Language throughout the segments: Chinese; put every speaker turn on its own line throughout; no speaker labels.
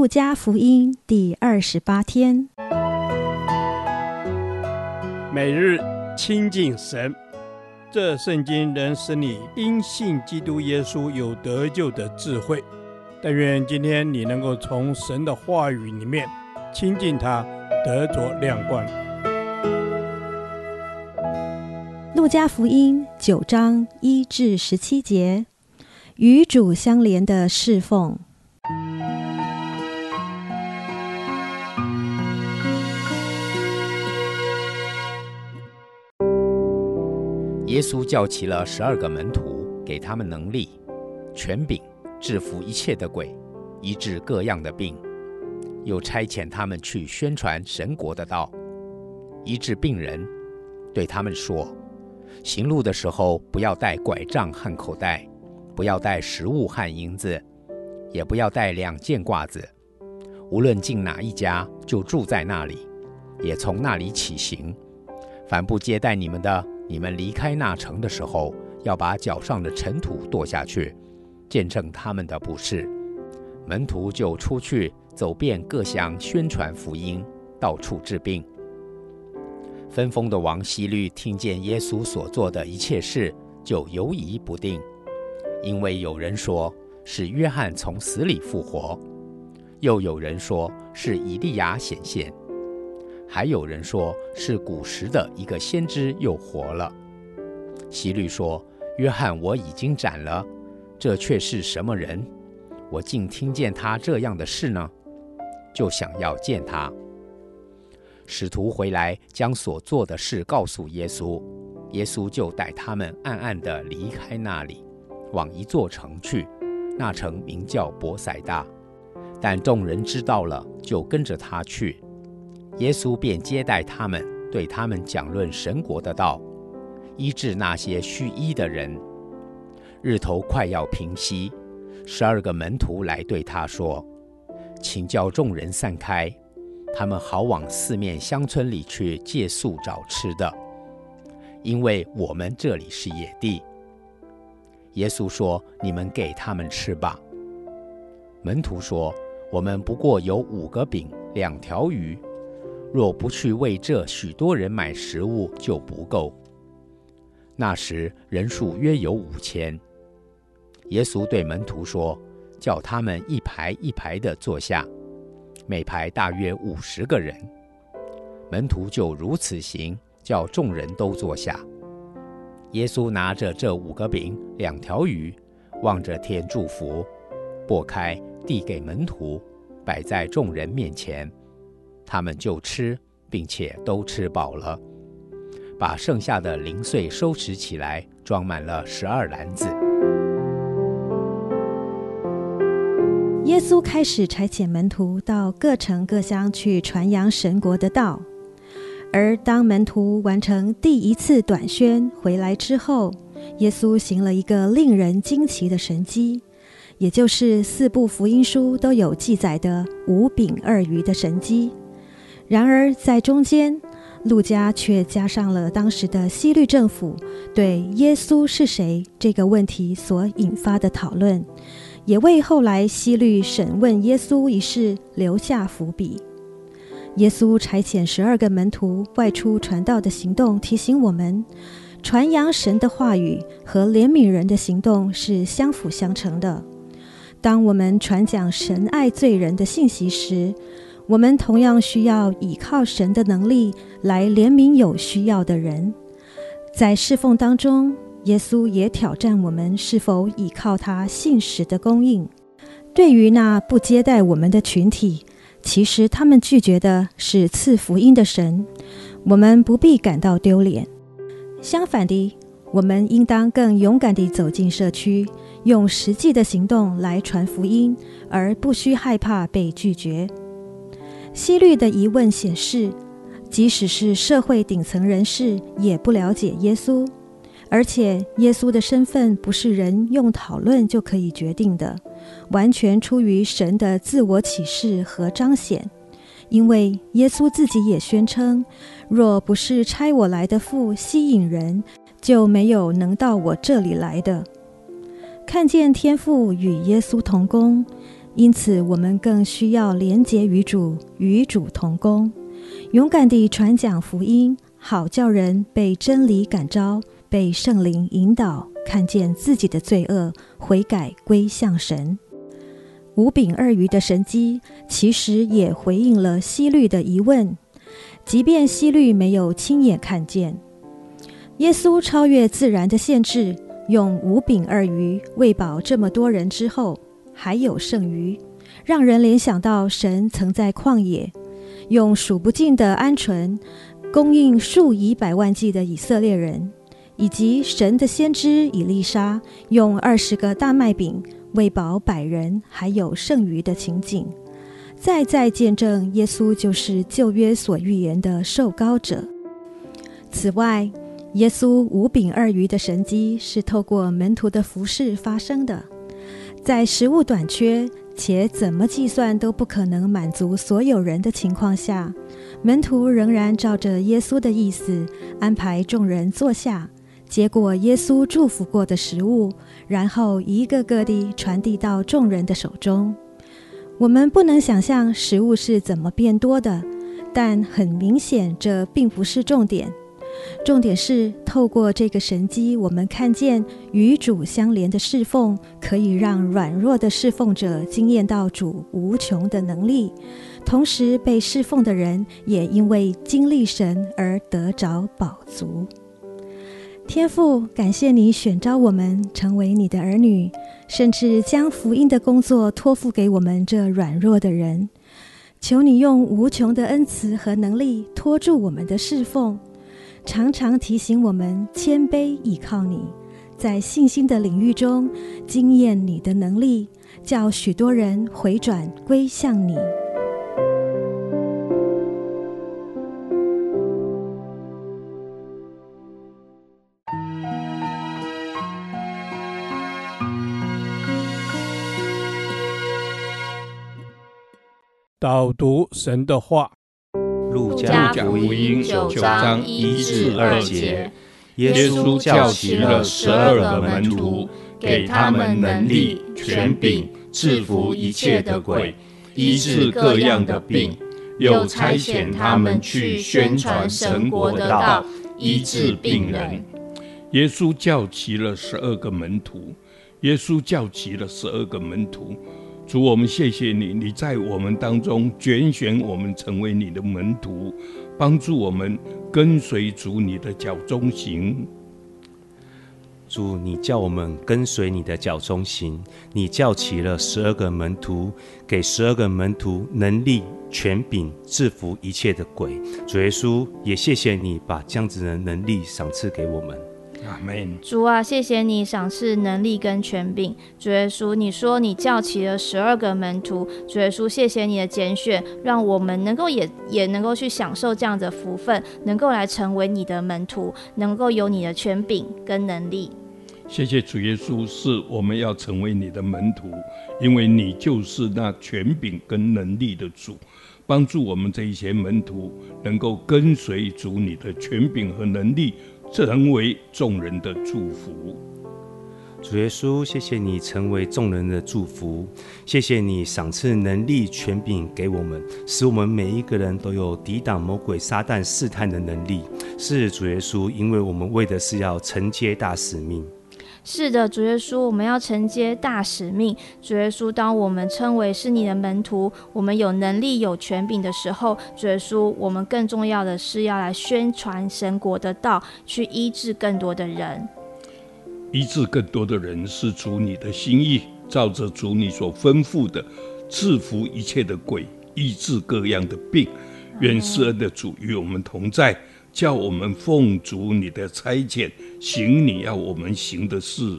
路加福音第二十八天，
每日亲近神，这圣经能使你因信基督耶稣有得救的智慧。但愿今天你能够从神的话语里面亲近他，得着亮光。
路加福音九章一至十七节，与主相连的侍奉。
耶稣叫齐了十二个门徒，给他们能力、权柄，制服一切的鬼，医治各样的病，又差遣他们去宣传神国的道，医治病人，对他们说。行路的时候，不要带拐杖和口袋，不要带食物和银子，也不要带两件褂子。无论进哪一家，就住在那里，也从那里起行。凡不接待你们的，你们离开那城的时候，要把脚上的尘土跺下去，见证他们的不是。门徒就出去走遍各乡，宣传福音，到处治病。分封的王希律听见耶稣所做的一切事，就犹疑不定，因为有人说是约翰从死里复活，又有人说是以利亚显现，还有人说是古时的一个先知又活了。希律说：“约翰我已经斩了，这却是什么人？我竟听见他这样的事呢？”就想要见他。使徒回来，将所做的事告诉耶稣，耶稣就带他们暗暗地离开那里，往一座城去。那城名叫伯赛大，但众人知道了，就跟着他去。耶稣便接待他们，对他们讲论神国的道，医治那些需医的人。日头快要平西，十二个门徒来对他说：“请叫众人散开。”他们好往四面乡村里去借宿找吃的，因为我们这里是野地。耶稣说：“你们给他们吃吧。”门徒说：“我们不过有五个饼，两条鱼，若不去为这许多人买食物，就不够。”那时人数约有五千。耶稣对门徒说：“叫他们一排一排地坐下。”每排大约五十个人，门徒就如此行，叫众人都坐下。耶稣拿着这五个饼、两条鱼，望着天祝福，擘开，递给门徒，摆在众人面前，他们就吃，并且都吃饱了，把剩下的零碎收拾起来，装满了十二篮子。
耶稣开始差遣门徒到各城各乡去传扬神国的道，而当门徒完成第一次短宣回来之后，耶稣行了一个令人惊奇的神迹，也就是四部福音书都有记载的五饼二鱼的神迹。然而在中间，路加却加上了当时的西律政府对耶稣是谁这个问题所引发的讨论。也为后来西律审问耶稣一事留下伏笔。耶稣差遣十二个门徒外出传道的行动，提醒我们，传扬神的话语和怜悯人的行动是相辅相成的。当我们传讲神爱罪人的信息时，我们同样需要依靠神的能力来怜悯有需要的人。在侍奉当中，耶稣也挑战我们是否倚靠他信实的供应。对于那不接待我们的群体，其实他们拒绝的是赐福音的神，我们不必感到丢脸。相反的，我们应当更勇敢地走进社区，用实际的行动来传福音，而不需害怕被拒绝。希律的疑问显示，即使是社会顶层人士，也不了解耶稣。而且，耶稣的身份不是人用讨论就可以决定的，完全出于神的自我启示和彰显。因为耶稣自己也宣称：“若不是差我来的父吸引人，就没有能到我这里来的。”看见天父与耶稣同工，因此我们更需要连结于主，与主同工，勇敢地传讲福音，好叫人被真理感召，被圣灵引导，看见自己的罪恶，悔改归向神。五饼二鱼的神迹，其实也回应了西律的疑问，即便西律没有亲眼看见，耶稣超越自然的限制，用五饼二鱼喂饱这么多人之后，还有剩余，让人联想到神曾在旷野用数不尽的鹌鹑供应数以百万计的以色列人，以及神的先知以利沙用二十个大麦饼。喂饱百人，还有剩余的情景，再再见证耶稣就是旧约所预言的受膏者。此外，耶稣五饼二鱼的神迹是透过门徒的服侍发生的。在食物短缺且怎么计算都不可能满足所有人的情况下，门徒仍然照着耶稣的意思安排众人坐下。接过耶稣祝福过的食物，然后一个个地传递到众人的手中。我们不能想象食物是怎么变多的，但很明显这并不是重点。重点是透过这个神机，我们看见与主相连的侍奉，可以让软弱的侍奉者惊艳到主无穷的能力，同时被侍奉的人也因为经历神而得着饱足。天父，感谢你选召我们成为你的儿女，甚至将福音的工作托付给我们这软弱的人。求你用无穷的恩慈和能力托住我们的侍奉，常常提醒我们谦卑倚靠你，在信心的领域中经验你的能力，叫许多人回转归向你。
导读神的话，《
路加福音》九章一至二节，耶稣叫齐了十二个门徒，给他们能力、权柄，制服一切的鬼，医治各样的病，又差遣他们去宣传神国的道，医治病人。
耶稣叫齐了十二个门徒，耶稣叫齐了十二个门徒。主，我们谢谢你，你在我们当中拣选我们成为你的门徒，帮助我们跟随主你的脚踪行。
主，你叫我们跟随你的脚踪行，你叫齐了十二个门徒，给十二个门徒能力、权柄，制服一切的鬼。主耶稣，也谢谢你把这样子的能力赏赐给我们。
主啊，谢谢你赏赐能力跟权柄。主耶稣，你说你叫齐了十二个门徒。主耶稣，谢谢你的拣选，让我们能够也也能够去享受这样的福分，能够来成为你的门徒，能够有你的权柄跟能力。
谢谢主耶稣，是我们要成为你的门徒，因为你就是那权柄跟能力的主，帮助我们这一些门徒能够跟随主你的权柄和能力。成为众人的祝福，
主耶稣，谢谢你成为众人的祝福，谢谢你赏赐能力、权柄给我们，使我们每一个人都有抵挡魔鬼撒旦试探的能力。是主耶稣，因为我们为的是要承接大使命。
是的，主耶稣，我们要承接大使命。主耶稣，当我们称为是你的门徒，我们有能力、有权柄的时候，主耶稣，我们更重要的是要来宣传神国的道，去医治更多的人。
医治更多的人是主你的心意，照着主你所吩咐的，制服一切的鬼，医治各样的病。愿施恩的主与我们同在。叫我们奉主你的差遣，行你要我们行的事。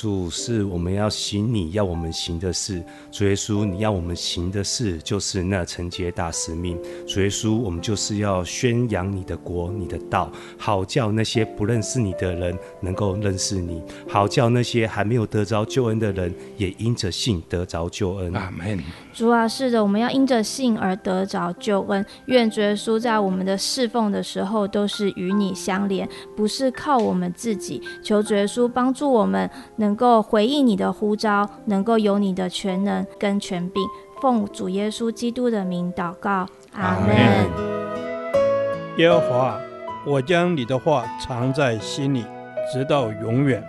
主，是我们要行你要我们行的事。主耶稣，你要我们行的事就是那承接大使命。主耶稣，我们就是要宣扬你的国、你的道，好叫那些不认识你的人能够认识你，好叫那些还没有得着救恩的人也因着信得着救恩。
阿门。
主啊，是的，我们要因着信而得着救恩。愿主耶稣在我们的侍奉的时候都是与你相连，不是靠我们自己。求主耶稣帮助我们能。能够回应你的呼召，能够有你的全能跟权柄。奉主耶稣基督的名祷告，阿门。
耶和华，我将你的话藏在心里，直到永远。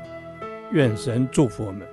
愿神祝福我们。